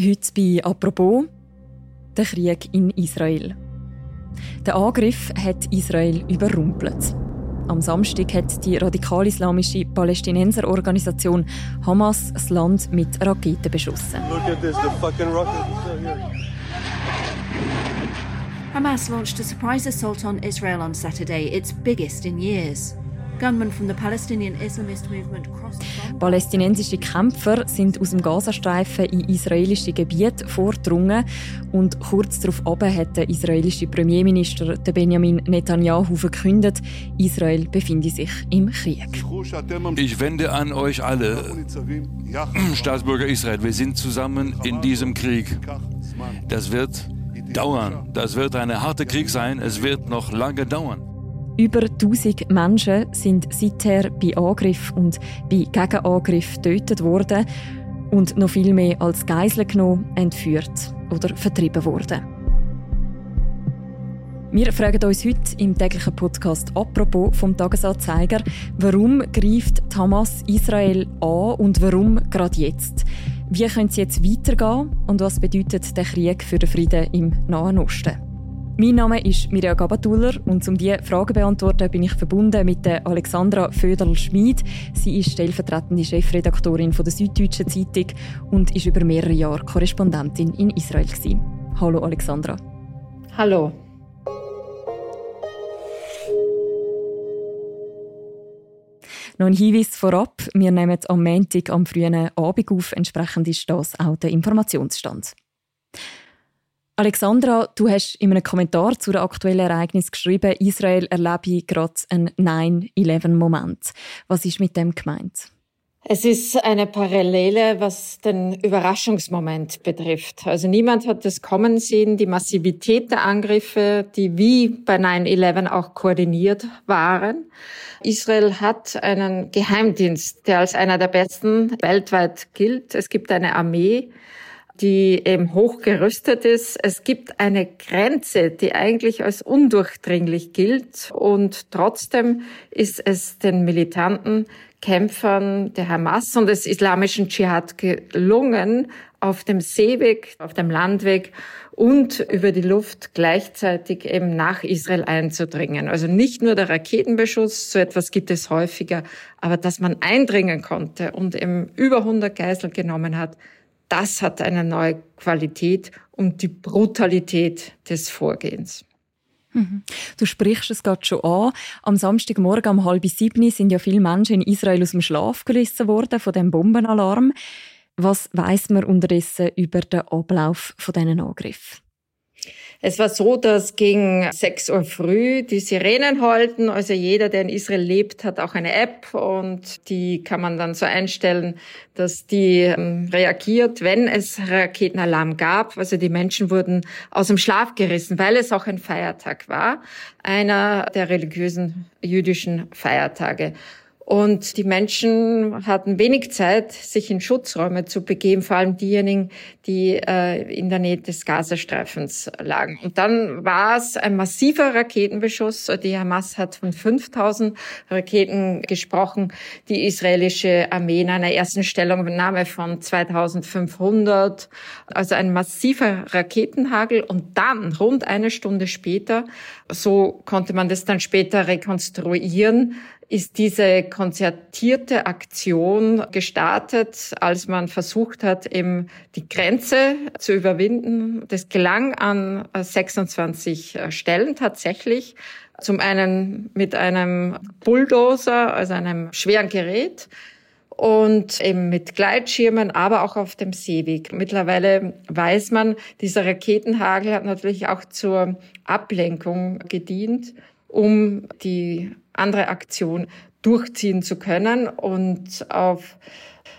Heute bei «Apropos» der Krieg in Israel. Der Angriff hat Israel überrumpelt. Am Samstag hat die radikal-islamische Palästinenserorganisation Hamas das Land mit Raketen beschossen. Hamas launched a surprise assault on Israel on Saturday, its biggest in years. Palästinensische Kämpfer sind aus dem Gazastreifen in israelische Gebiete vorgedrungen und kurz darauf hat der israelische Premierminister Benjamin Netanyahu verkündet, Israel befinde sich im Krieg. Ich wende an euch alle, Staatsbürger Israel, wir sind zusammen in diesem Krieg. Das wird dauern. Das wird ein harter Krieg sein. Es wird noch lange dauern. Über 1000 Menschen sind seither bei Angriff und bei Gegenangriff getötet worden und noch viel mehr als Geiseln genommen, entführt oder vertrieben worden. Wir fragen uns heute im täglichen Podcast «Apropos» vom Tagesanzeiger, warum greift Hamas Israel an und warum gerade jetzt? Wie können sie jetzt weitergehen und was bedeutet der Krieg für den Frieden im Nahen Osten? Mein Name ist Mirja Gabatuller und um diese Fragen zu beantworten, bin ich verbunden mit der Alexandra Föderl-Schmid. Sie ist stellvertretende Chefredaktorin von der Süddeutschen Zeitung und ist über mehrere Jahre Korrespondentin in Israel. Gewesen. Hallo Alexandra. Hallo. Noch ein Hinweis vorab. Wir nehmen am Montag am frühen Abend auf. Entsprechend ist das auch der Informationsstand. Alexandra, du hast in einem Kommentar zu dem aktuellen Ereignis geschrieben, Israel erlebe gerade einen 9-11-Moment. Was ist mit dem gemeint? Es ist eine Parallele, was den Überraschungsmoment betrifft. Also niemand hat das kommen sehen, die Massivität der Angriffe, die wie bei 9-11 auch koordiniert waren. Israel hat einen Geheimdienst, der als einer der besten weltweit gilt. Es gibt eine Armee, die eben hochgerüstet ist. Es gibt eine Grenze, die eigentlich als undurchdringlich gilt und trotzdem ist es den militanten Kämpfern der Hamas und des islamischen Dschihad gelungen, auf dem Seeweg, auf dem Landweg und über die Luft gleichzeitig eben nach Israel einzudringen. Also nicht nur der Raketenbeschuss, so etwas gibt es häufiger, aber dass man eindringen konnte und eben über 100 Geiseln genommen hat, das hat eine neue Qualität und die Brutalität des Vorgehens. Mhm. Du sprichst es gerade schon an. Am Samstagmorgen um halb sieben sind ja viele Menschen in Israel aus dem Schlaf gerissen worden von dem Bombenalarm. Was weiß man unterdessen über den Ablauf von diesen Angriffen? Es war so, dass gegen 6 Uhr früh die Sirenen heulten. Also jeder, der in Israel lebt, hat auch eine App und die kann man dann so einstellen, dass die ähm, reagiert, wenn es Raketenalarm gab. Also die Menschen wurden aus dem Schlaf gerissen, weil es auch ein Feiertag war. Einer der religiösen jüdischen Feiertage. Und die Menschen hatten wenig Zeit, sich in Schutzräume zu begeben, vor allem diejenigen, die äh, in der Nähe des Gazastreifens lagen. Und dann war es ein massiver Raketenbeschuss. Die Hamas hat von 5000 Raketen gesprochen. Die israelische Armee in einer ersten Stellungnahme von 2500. Also ein massiver Raketenhagel. Und dann, rund eine Stunde später, so konnte man das dann später rekonstruieren, ist diese konzertierte Aktion gestartet, als man versucht hat, eben die Grenze zu überwinden. Das gelang an 26 Stellen tatsächlich. Zum einen mit einem Bulldozer, also einem schweren Gerät, und eben mit Gleitschirmen, aber auch auf dem Seeweg. Mittlerweile weiß man, dieser Raketenhagel hat natürlich auch zur Ablenkung gedient, um die andere Aktion durchziehen zu können. Und auf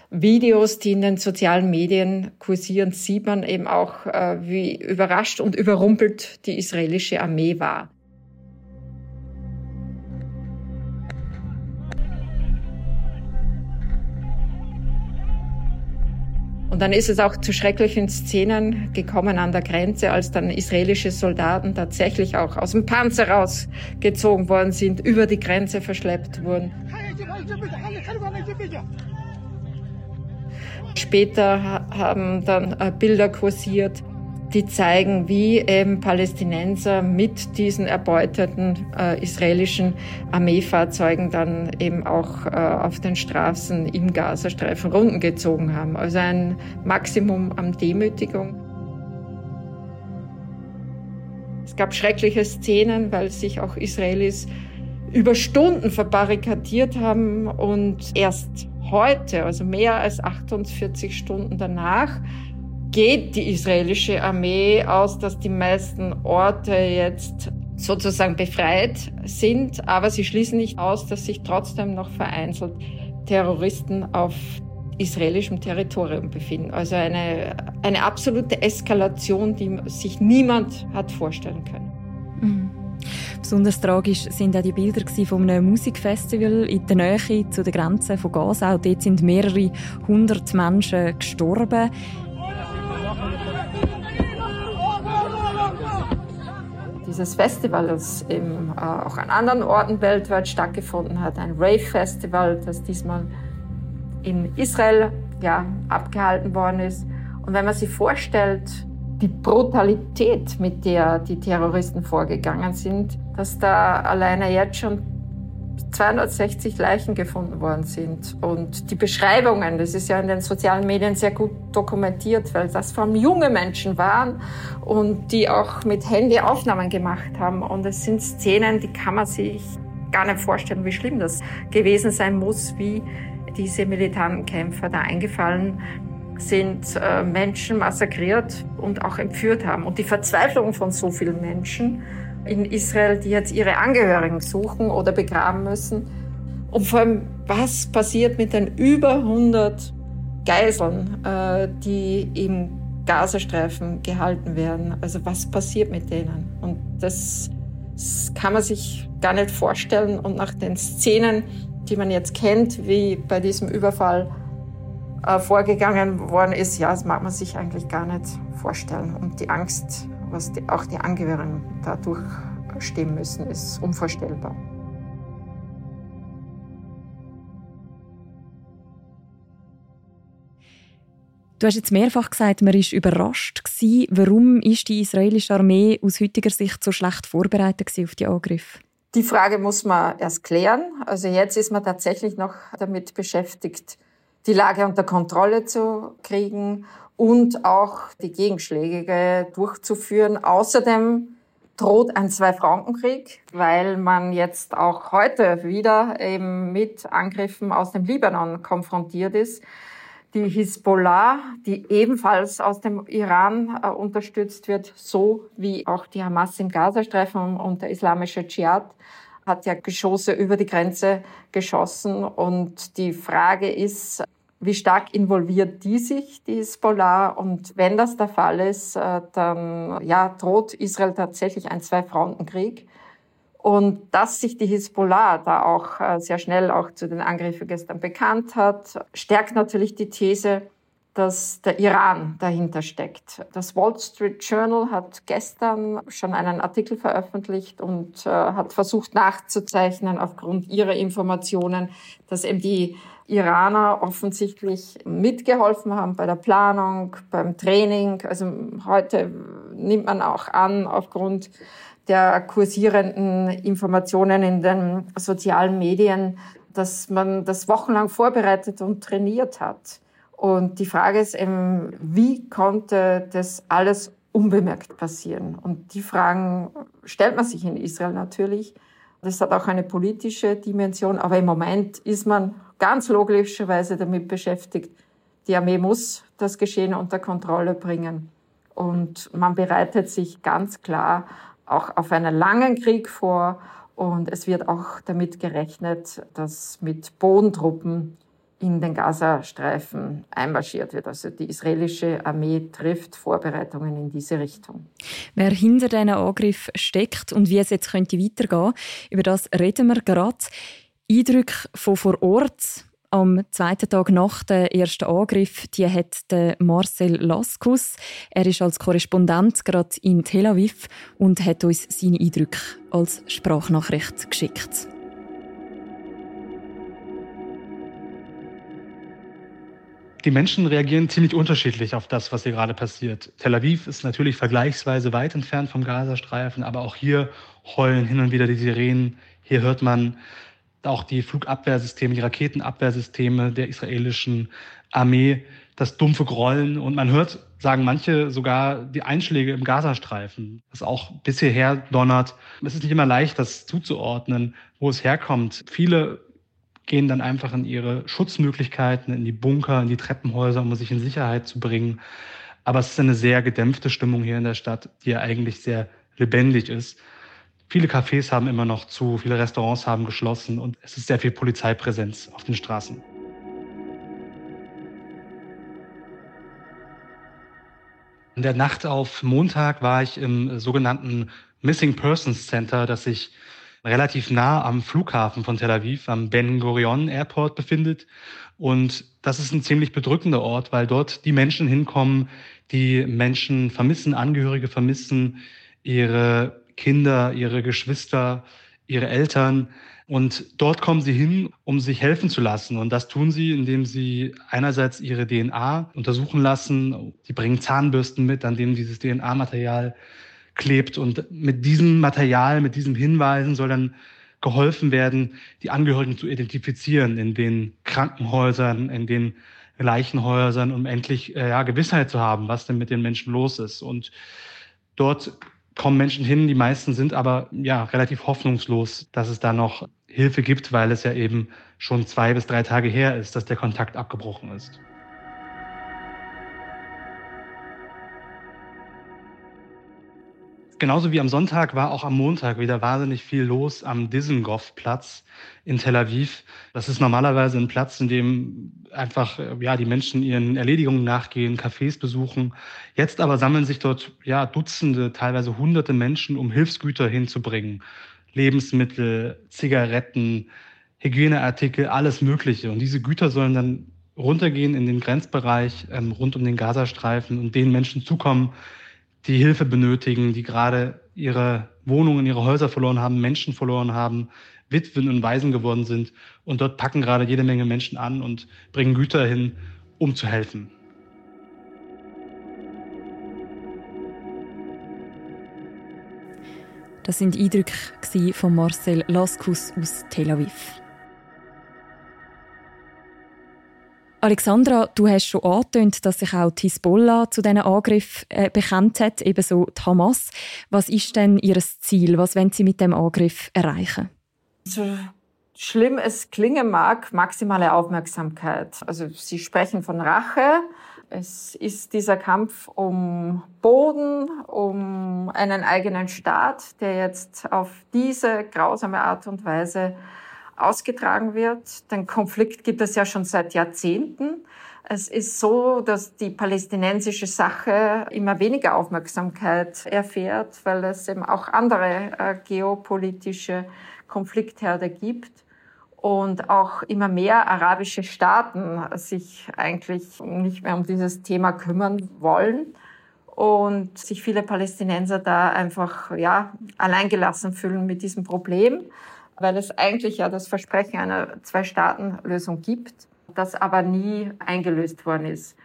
Videos, die in den sozialen Medien kursieren, sieht man eben auch, äh, wie überrascht und überrumpelt die israelische Armee war. Und dann ist es auch zu schrecklichen Szenen gekommen an der Grenze, als dann israelische Soldaten tatsächlich auch aus dem Panzer rausgezogen worden sind, über die Grenze verschleppt wurden. Später haben dann äh, Bilder kursiert, die zeigen, wie eben Palästinenser mit diesen erbeuteten äh, israelischen Armeefahrzeugen dann eben auch äh, auf den Straßen im Gazastreifen Runden gezogen haben. Also ein Maximum an Demütigung. Es gab schreckliche Szenen, weil sich auch Israelis über Stunden verbarrikadiert haben und erst heute, also mehr als 48 Stunden danach, geht die israelische Armee aus, dass die meisten Orte jetzt sozusagen befreit sind, aber sie schließen nicht aus, dass sich trotzdem noch vereinzelt Terroristen auf israelischem Territorium befinden. Also eine, eine absolute Eskalation, die sich niemand hat vorstellen können. Mhm. Besonders tragisch sind auch die Bilder von einem Musikfestival in der Nähe zu der Grenze von Gaza. Dort sind mehrere hundert Menschen gestorben. Dieses Festival, das eben äh, auch an anderen Orten weltweit stattgefunden hat, ein Rave-Festival, das diesmal in Israel ja, abgehalten worden ist. Und wenn man sich vorstellt, die Brutalität, mit der die Terroristen vorgegangen sind, dass da alleine jetzt schon 260 Leichen gefunden worden sind. Und die Beschreibungen, das ist ja in den sozialen Medien sehr gut dokumentiert, weil das vor allem junge Menschen waren und die auch mit Handy Aufnahmen gemacht haben. Und es sind Szenen, die kann man sich gar nicht vorstellen, wie schlimm das gewesen sein muss, wie diese militanten Kämpfer da eingefallen sind, äh, Menschen massakriert und auch entführt haben. Und die Verzweiflung von so vielen Menschen, in Israel, die jetzt ihre Angehörigen suchen oder begraben müssen. Und vor allem, was passiert mit den über 100 Geiseln, äh, die im Gazastreifen gehalten werden? Also was passiert mit denen? Und das, das kann man sich gar nicht vorstellen. Und nach den Szenen, die man jetzt kennt, wie bei diesem Überfall äh, vorgegangen worden ist, ja, das mag man sich eigentlich gar nicht vorstellen. Und die Angst was die, auch die Angehörigen da durchstehen müssen, ist unvorstellbar. Du hast jetzt mehrfach gesagt, man ist überrascht gewesen. Warum ist die israelische Armee aus heutiger Sicht so schlecht vorbereitet auf die Angriffe? Die Frage muss man erst klären. Also jetzt ist man tatsächlich noch damit beschäftigt, die Lage unter Kontrolle zu kriegen und auch die Gegenschläge durchzuführen. Außerdem droht ein Zwei-Franken-Krieg, weil man jetzt auch heute wieder eben mit Angriffen aus dem Libanon konfrontiert ist. Die Hisbollah, die ebenfalls aus dem Iran äh, unterstützt wird, so wie auch die Hamas im Gazastreifen und der islamische Dschihad, hat ja Geschosse über die Grenze geschossen. Und die Frage ist, wie stark involviert die sich, die Hisbollah? Und wenn das der Fall ist, äh, dann ja, droht Israel tatsächlich ein Zwei-Fronten-Krieg. Und dass sich die Hisbollah da auch äh, sehr schnell auch zu den Angriffen gestern bekannt hat, stärkt natürlich die These, dass der Iran dahinter steckt. Das Wall Street Journal hat gestern schon einen Artikel veröffentlicht und äh, hat versucht nachzuzeichnen aufgrund ihrer Informationen, dass eben die Iraner offensichtlich mitgeholfen haben bei der Planung, beim Training. Also heute nimmt man auch an, aufgrund der kursierenden Informationen in den sozialen Medien, dass man das wochenlang vorbereitet und trainiert hat. Und die Frage ist eben, wie konnte das alles unbemerkt passieren? Und die Fragen stellt man sich in Israel natürlich. Das hat auch eine politische Dimension, aber im Moment ist man ganz logischerweise damit beschäftigt, die Armee muss das Geschehen unter Kontrolle bringen. Und man bereitet sich ganz klar auch auf einen langen Krieg vor. Und es wird auch damit gerechnet, dass mit Bodentruppen in den Gazastreifen einmarschiert wird. Also die israelische Armee trifft Vorbereitungen in diese Richtung. Wer hinter diesen Angriff steckt und wie es jetzt könnte weitergehen, über das reden wir gerade. Eindrücke von vor Ort am zweiten Tag nach dem ersten Angriff, die hat Marcel Laskus. Er ist als Korrespondent gerade in Tel Aviv und hat uns seine Eindrücke als Sprachnachricht geschickt. Die Menschen reagieren ziemlich unterschiedlich auf das, was hier gerade passiert. Tel Aviv ist natürlich vergleichsweise weit entfernt vom Gazastreifen, aber auch hier heulen hin und wieder die Sirenen. Hier hört man auch die Flugabwehrsysteme, die Raketenabwehrsysteme der israelischen Armee, das dumpfe Grollen. Und man hört, sagen manche, sogar die Einschläge im Gazastreifen, das auch bis hierher donnert. Es ist nicht immer leicht, das zuzuordnen, wo es herkommt. Viele gehen dann einfach in ihre Schutzmöglichkeiten, in die Bunker, in die Treppenhäuser, um sich in Sicherheit zu bringen. Aber es ist eine sehr gedämpfte Stimmung hier in der Stadt, die ja eigentlich sehr lebendig ist. Viele Cafés haben immer noch zu, viele Restaurants haben geschlossen und es ist sehr viel Polizeipräsenz auf den Straßen. In der Nacht auf Montag war ich im sogenannten Missing Persons Center, das sich relativ nah am Flughafen von Tel Aviv, am Ben Gurion Airport befindet. Und das ist ein ziemlich bedrückender Ort, weil dort die Menschen hinkommen, die Menschen vermissen, Angehörige vermissen, ihre Kinder, ihre Geschwister, ihre Eltern. Und dort kommen sie hin, um sich helfen zu lassen. Und das tun sie, indem sie einerseits ihre DNA untersuchen lassen. Die bringen Zahnbürsten mit, an denen dieses DNA-Material klebt. Und mit diesem Material, mit diesen Hinweisen soll dann geholfen werden, die Angehörigen zu identifizieren in den Krankenhäusern, in den Leichenhäusern, um endlich äh, ja, Gewissheit zu haben, was denn mit den Menschen los ist. Und dort kommen Menschen hin, die meisten sind aber ja relativ hoffnungslos, dass es da noch Hilfe gibt, weil es ja eben schon zwei bis drei Tage her ist, dass der Kontakt abgebrochen ist. Genauso wie am Sonntag war auch am Montag wieder wahnsinnig viel los am Dizengoff-Platz in Tel Aviv. Das ist normalerweise ein Platz, in dem einfach ja die Menschen ihren Erledigungen nachgehen, Cafés besuchen. Jetzt aber sammeln sich dort ja Dutzende, teilweise Hunderte Menschen, um Hilfsgüter hinzubringen, Lebensmittel, Zigaretten, Hygieneartikel, alles Mögliche. Und diese Güter sollen dann runtergehen in den Grenzbereich ähm, rund um den Gazastreifen und den Menschen zukommen, die Hilfe benötigen, die gerade ihre Wohnungen, ihre Häuser verloren haben, Menschen verloren haben, Witwen und Waisen geworden sind. Und dort packen gerade jede Menge Menschen an und bringen Güter hin, um zu helfen. Das sind Eindrücke von Marcel Laskus aus Tel Aviv. Alexandra, du hast schon angetönt, dass sich auch die Hisbollah zu diesen Angriff äh, bekannt hat, ebenso die Hamas. Was ist denn ihr Ziel? Was wollen sie mit dem Angriff erreichen? So schlimm es klingen mag, maximale Aufmerksamkeit. Also sie sprechen von Rache. Es ist dieser Kampf um Boden, um einen eigenen Staat, der jetzt auf diese grausame Art und Weise ausgetragen wird. Den Konflikt gibt es ja schon seit Jahrzehnten. Es ist so, dass die palästinensische Sache immer weniger Aufmerksamkeit erfährt, weil es eben auch andere äh, geopolitische Konfliktherde gibt und auch immer mehr arabische Staaten sich eigentlich nicht mehr um dieses Thema kümmern wollen und sich viele Palästinenser da einfach ja alleingelassen fühlen mit diesem Problem weil es eigentlich ja das Versprechen einer Zwei-Staaten-Lösung gibt, das aber nie eingelöst worden ist.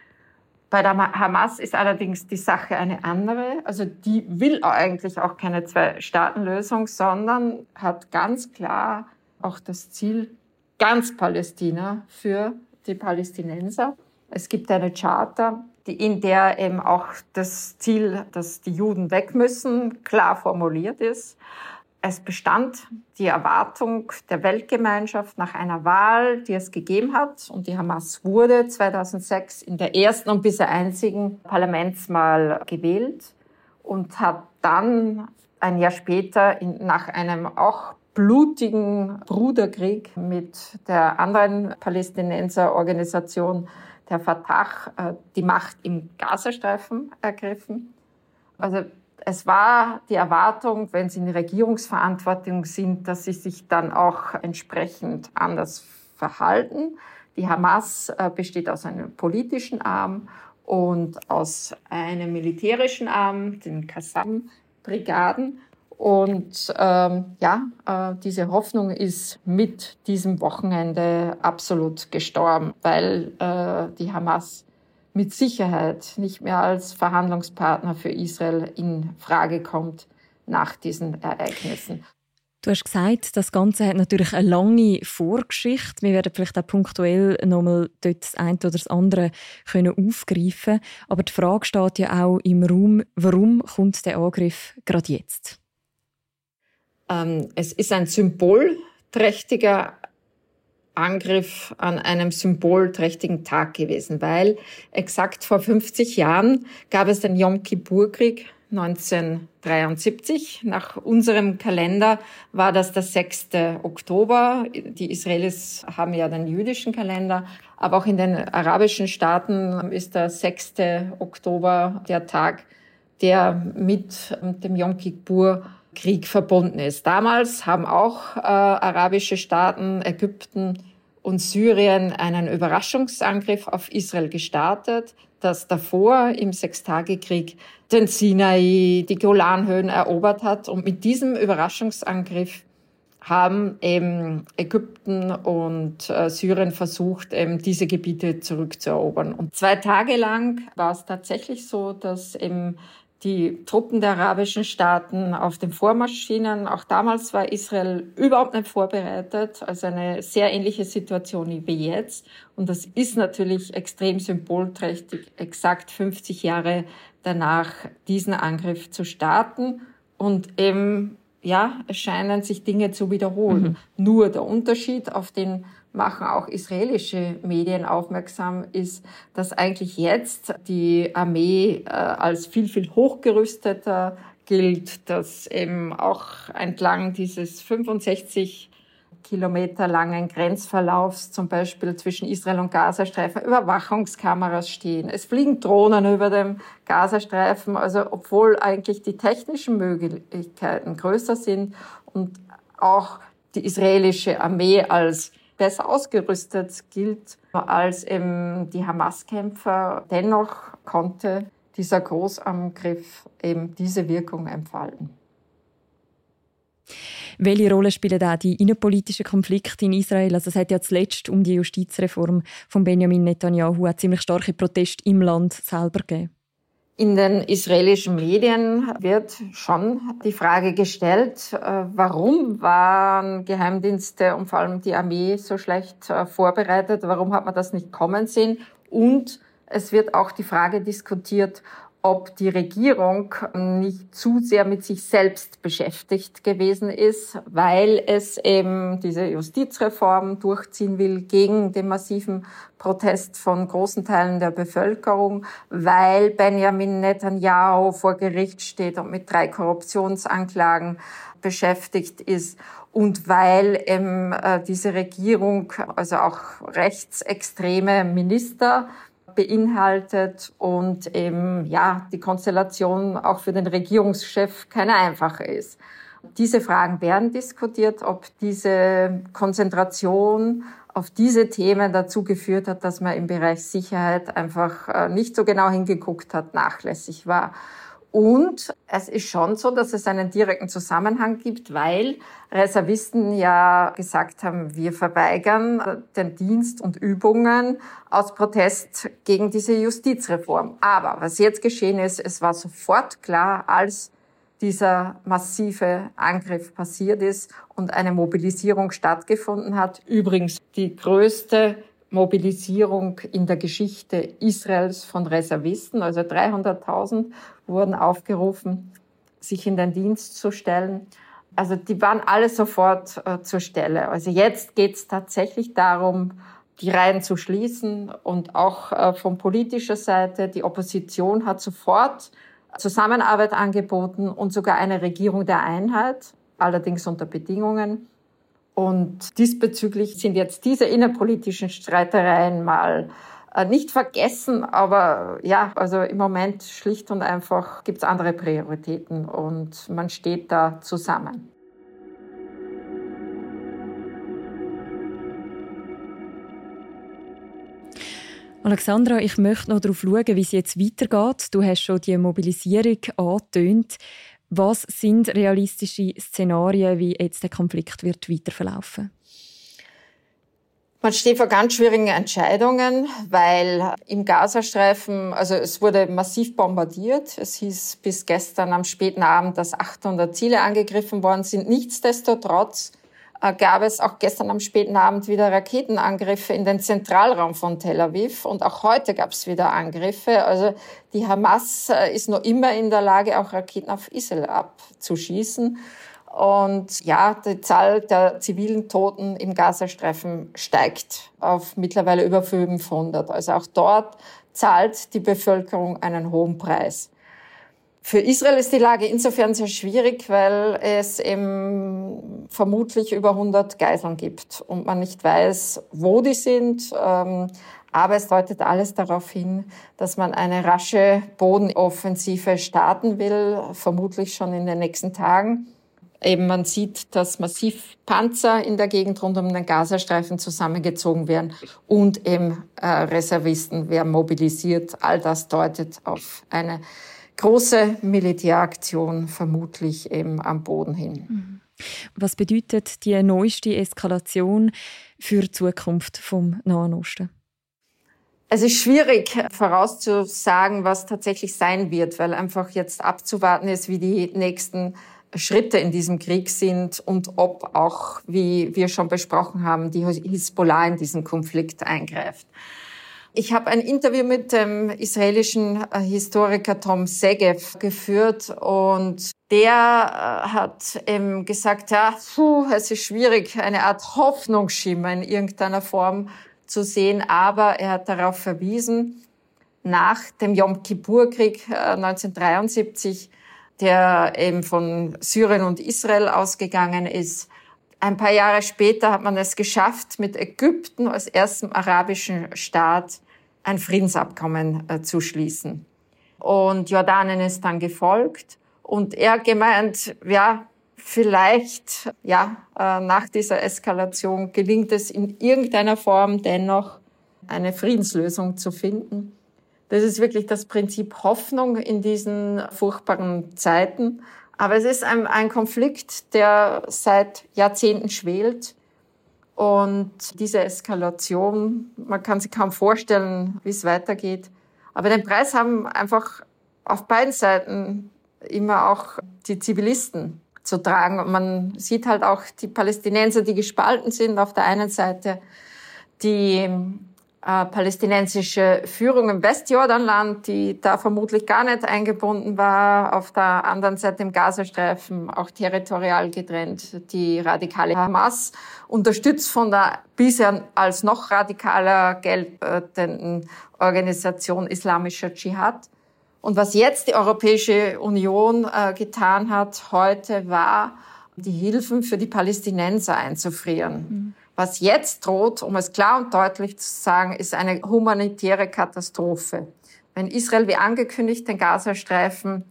Bei der Hamas ist allerdings die Sache eine andere. Also die will eigentlich auch keine Zwei-Staaten-Lösung, sondern hat ganz klar auch das Ziel, ganz Palästina für die Palästinenser. Es gibt eine Charta, die, in der eben auch das Ziel, dass die Juden weg müssen, klar formuliert ist. Es bestand die Erwartung der Weltgemeinschaft nach einer Wahl, die es gegeben hat. Und die Hamas wurde 2006 in der ersten und bisher einzigen Parlamentswahl gewählt und hat dann ein Jahr später in, nach einem auch blutigen Bruderkrieg mit der anderen Palästinenserorganisation, der Fatah, äh, die Macht im Gazastreifen ergriffen. Also es war die Erwartung, wenn sie in Regierungsverantwortung sind, dass sie sich dann auch entsprechend anders verhalten. Die Hamas äh, besteht aus einem politischen Arm und aus einem militärischen Arm, den Qassam-Brigaden. Und ähm, ja, äh, diese Hoffnung ist mit diesem Wochenende absolut gestorben, weil äh, die Hamas mit Sicherheit nicht mehr als Verhandlungspartner für Israel in Frage kommt nach diesen Ereignissen. Du hast gesagt, das Ganze hat natürlich eine lange Vorgeschichte. Wir werden vielleicht auch punktuell nochmal dort das eine oder das andere können aufgreifen Aber die Frage steht ja auch im Raum, warum kommt der Angriff gerade jetzt? Ähm, es ist ein symbolträchtiger Angriff an einem symbolträchtigen Tag gewesen, weil exakt vor 50 Jahren gab es den Yom Kippur-Krieg 1973. Nach unserem Kalender war das der 6. Oktober. Die Israelis haben ja den jüdischen Kalender, aber auch in den arabischen Staaten ist der 6. Oktober der Tag, der mit dem Yom Kippur Krieg verbunden ist. Damals haben auch äh, arabische Staaten, Ägypten und Syrien einen Überraschungsangriff auf Israel gestartet, das davor im Sechstagekrieg den Sinai, die Golanhöhen erobert hat. Und mit diesem Überraschungsangriff haben eben Ägypten und äh, Syrien versucht, eben diese Gebiete zurückzuerobern. Und zwei Tage lang war es tatsächlich so, dass eben die Truppen der arabischen Staaten auf den Vormarschienen. Auch damals war Israel überhaupt nicht vorbereitet, also eine sehr ähnliche Situation wie jetzt. Und das ist natürlich extrem symbolträchtig, exakt 50 Jahre danach diesen Angriff zu starten. Und eben, ja, es scheinen sich Dinge zu wiederholen. Mhm. Nur der Unterschied auf den machen auch israelische Medien aufmerksam, ist, dass eigentlich jetzt die Armee äh, als viel, viel hochgerüsteter gilt, dass eben auch entlang dieses 65 Kilometer langen Grenzverlaufs, zum Beispiel zwischen Israel und Gazastreifen, Überwachungskameras stehen. Es fliegen Drohnen über dem Gazastreifen, also obwohl eigentlich die technischen Möglichkeiten größer sind und auch die israelische Armee als besser ausgerüstet gilt als eben die Hamas-Kämpfer. Dennoch konnte dieser Großangriff eben diese Wirkung entfalten. Welche Rolle spielen auch die innenpolitischen Konflikte in Israel? Also es hat ja zuletzt um die Justizreform von Benjamin Netanyahu ziemlich starke Proteste im Land selber gegeben. In den israelischen Medien wird schon die Frage gestellt, äh, warum waren Geheimdienste und vor allem die Armee so schlecht äh, vorbereitet? Warum hat man das nicht kommen sehen? Und es wird auch die Frage diskutiert, ob die Regierung nicht zu sehr mit sich selbst beschäftigt gewesen ist, weil es eben diese Justizreform durchziehen will gegen den massiven Protest von großen Teilen der Bevölkerung, weil Benjamin Netanyahu vor Gericht steht und mit drei Korruptionsanklagen beschäftigt ist und weil eben äh, diese Regierung, also auch rechtsextreme Minister, beinhaltet und eben, ja, die Konstellation auch für den Regierungschef keine einfache ist. Diese Fragen werden diskutiert, ob diese Konzentration auf diese Themen dazu geführt hat, dass man im Bereich Sicherheit einfach äh, nicht so genau hingeguckt hat, nachlässig war. Und es ist schon so, dass es einen direkten Zusammenhang gibt, weil Reservisten ja gesagt haben, wir verweigern den Dienst und Übungen aus Protest gegen diese Justizreform. Aber was jetzt geschehen ist, es war sofort klar, als dieser massive Angriff passiert ist und eine Mobilisierung stattgefunden hat. Übrigens die größte Mobilisierung in der Geschichte Israels von Reservisten. Also 300.000 wurden aufgerufen, sich in den Dienst zu stellen. Also die waren alle sofort äh, zur Stelle. Also jetzt geht es tatsächlich darum, die Reihen zu schließen und auch äh, von politischer Seite, die Opposition hat sofort Zusammenarbeit angeboten und sogar eine Regierung der Einheit, allerdings unter Bedingungen. Und diesbezüglich sind jetzt diese innerpolitischen Streitereien mal äh, nicht vergessen, aber ja, also im Moment schlicht und einfach gibt es andere Prioritäten und man steht da zusammen. Alexandra, ich möchte noch darauf schauen, wie es jetzt weitergeht. Du hast schon die Mobilisierung angetönt. Was sind realistische Szenarien, wie jetzt der Konflikt wird weiterverlaufen? Man steht vor ganz schwierigen Entscheidungen, weil im Gazastreifen, also es wurde massiv bombardiert. Es hieß bis gestern am späten Abend, dass 800 Ziele angegriffen worden sind. Nichtsdestotrotz gab es auch gestern am späten Abend wieder Raketenangriffe in den Zentralraum von Tel Aviv und auch heute gab es wieder Angriffe. Also die Hamas äh, ist noch immer in der Lage, auch Raketen auf Israel abzuschießen. Und ja, die Zahl der zivilen Toten im Gazastreifen steigt auf mittlerweile über 500. Also auch dort zahlt die Bevölkerung einen hohen Preis. Für Israel ist die Lage insofern sehr schwierig, weil es eben vermutlich über 100 Geiseln gibt und man nicht weiß, wo die sind. Ähm, aber es deutet alles darauf hin, dass man eine rasche Bodenoffensive starten will, vermutlich schon in den nächsten Tagen. Eben man sieht, dass massiv Panzer in der Gegend rund um den Gazastreifen zusammengezogen werden und eben äh, Reservisten werden mobilisiert. All das deutet auf eine große Militäraktion vermutlich eben am Boden hin. Mhm. Was bedeutet die neueste Eskalation für die Zukunft vom Nahen Osten? Es ist schwierig vorauszusagen, was tatsächlich sein wird, weil einfach jetzt abzuwarten ist, wie die nächsten Schritte in diesem Krieg sind und ob auch, wie wir schon besprochen haben, die Hisbollah in diesen Konflikt eingreift. Ich habe ein Interview mit dem israelischen äh, Historiker Tom Segev geführt und der äh, hat eben gesagt, ja, puh, es ist schwierig, eine Art Hoffnungsschimmer in irgendeiner Form zu sehen, aber er hat darauf verwiesen, nach dem Yom Kippur-Krieg 1973 äh, der eben von Syrien und Israel ausgegangen ist. Ein paar Jahre später hat man es geschafft, mit Ägypten als erstem arabischen Staat ein Friedensabkommen äh, zu schließen. Und Jordanien ist dann gefolgt. Und er gemeint, ja, vielleicht, ja, äh, nach dieser Eskalation gelingt es in irgendeiner Form dennoch, eine Friedenslösung zu finden. Das ist wirklich das Prinzip Hoffnung in diesen furchtbaren Zeiten. Aber es ist ein, ein Konflikt, der seit Jahrzehnten schwelt. Und diese Eskalation, man kann sich kaum vorstellen, wie es weitergeht. Aber den Preis haben einfach auf beiden Seiten immer auch die Zivilisten zu tragen. Und man sieht halt auch die Palästinenser, die gespalten sind auf der einen Seite, die äh, palästinensische Führung im Westjordanland, die da vermutlich gar nicht eingebunden war, auf der anderen Seite im Gazastreifen auch territorial getrennt, die radikale Hamas, unterstützt von der bisher als noch radikaler geltenden Organisation Islamischer Dschihad. Und was jetzt die Europäische Union äh, getan hat heute, war, die Hilfen für die Palästinenser einzufrieren. Mhm. Was jetzt droht, um es klar und deutlich zu sagen, ist eine humanitäre Katastrophe. Wenn Israel wie angekündigt den Gazastreifen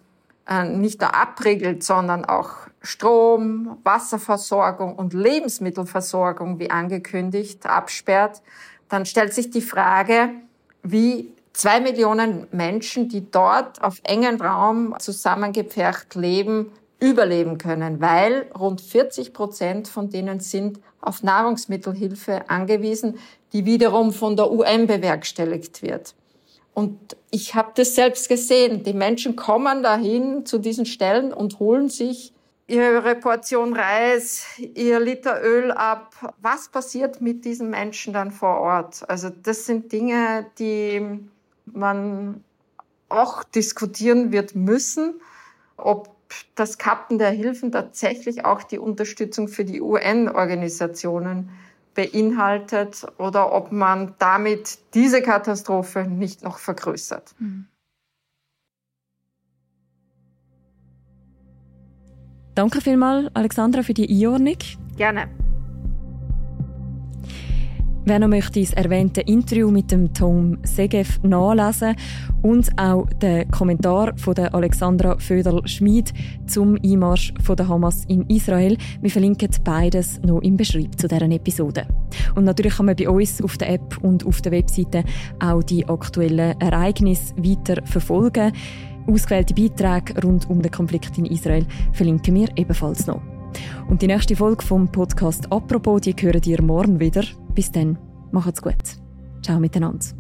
äh, nicht nur abriegelt, sondern auch Strom, Wasserversorgung und Lebensmittelversorgung wie angekündigt absperrt, dann stellt sich die Frage, wie zwei Millionen Menschen, die dort auf engen Raum zusammengepfercht leben, überleben können, weil rund 40 Prozent von denen sind auf Nahrungsmittelhilfe angewiesen, die wiederum von der UN bewerkstelligt wird. Und ich habe das selbst gesehen. Die Menschen kommen dahin zu diesen Stellen und holen sich ihre Portion Reis, ihr Liter Öl ab. Was passiert mit diesen Menschen dann vor Ort? Also das sind Dinge, die man auch diskutieren wird müssen, ob das Kappen der Hilfen tatsächlich auch die Unterstützung für die UN-Organisationen beinhaltet oder ob man damit diese Katastrophe nicht noch vergrößert. Mhm. Danke vielmals, Alexandra, für die Einordnung. Gerne. Wer noch möchte das erwähnte Interview mit dem Tom Segev nachlesen und auch den Kommentar von der Alexandra Föderl-Schmid zum Einmarsch von der Hamas in Israel, wir verlinken beides noch im Beschreibung zu deren Episode. Und natürlich kann man bei uns auf der App und auf der Webseite auch die aktuellen Ereignisse weiter verfolgen. Ausgewählte Beiträge rund um den Konflikt in Israel verlinken wir ebenfalls noch. Und die nächste Folge vom Podcast «Apropos», die hören ihr morgen wieder. Bis dann, macht's gut. Ciao miteinander.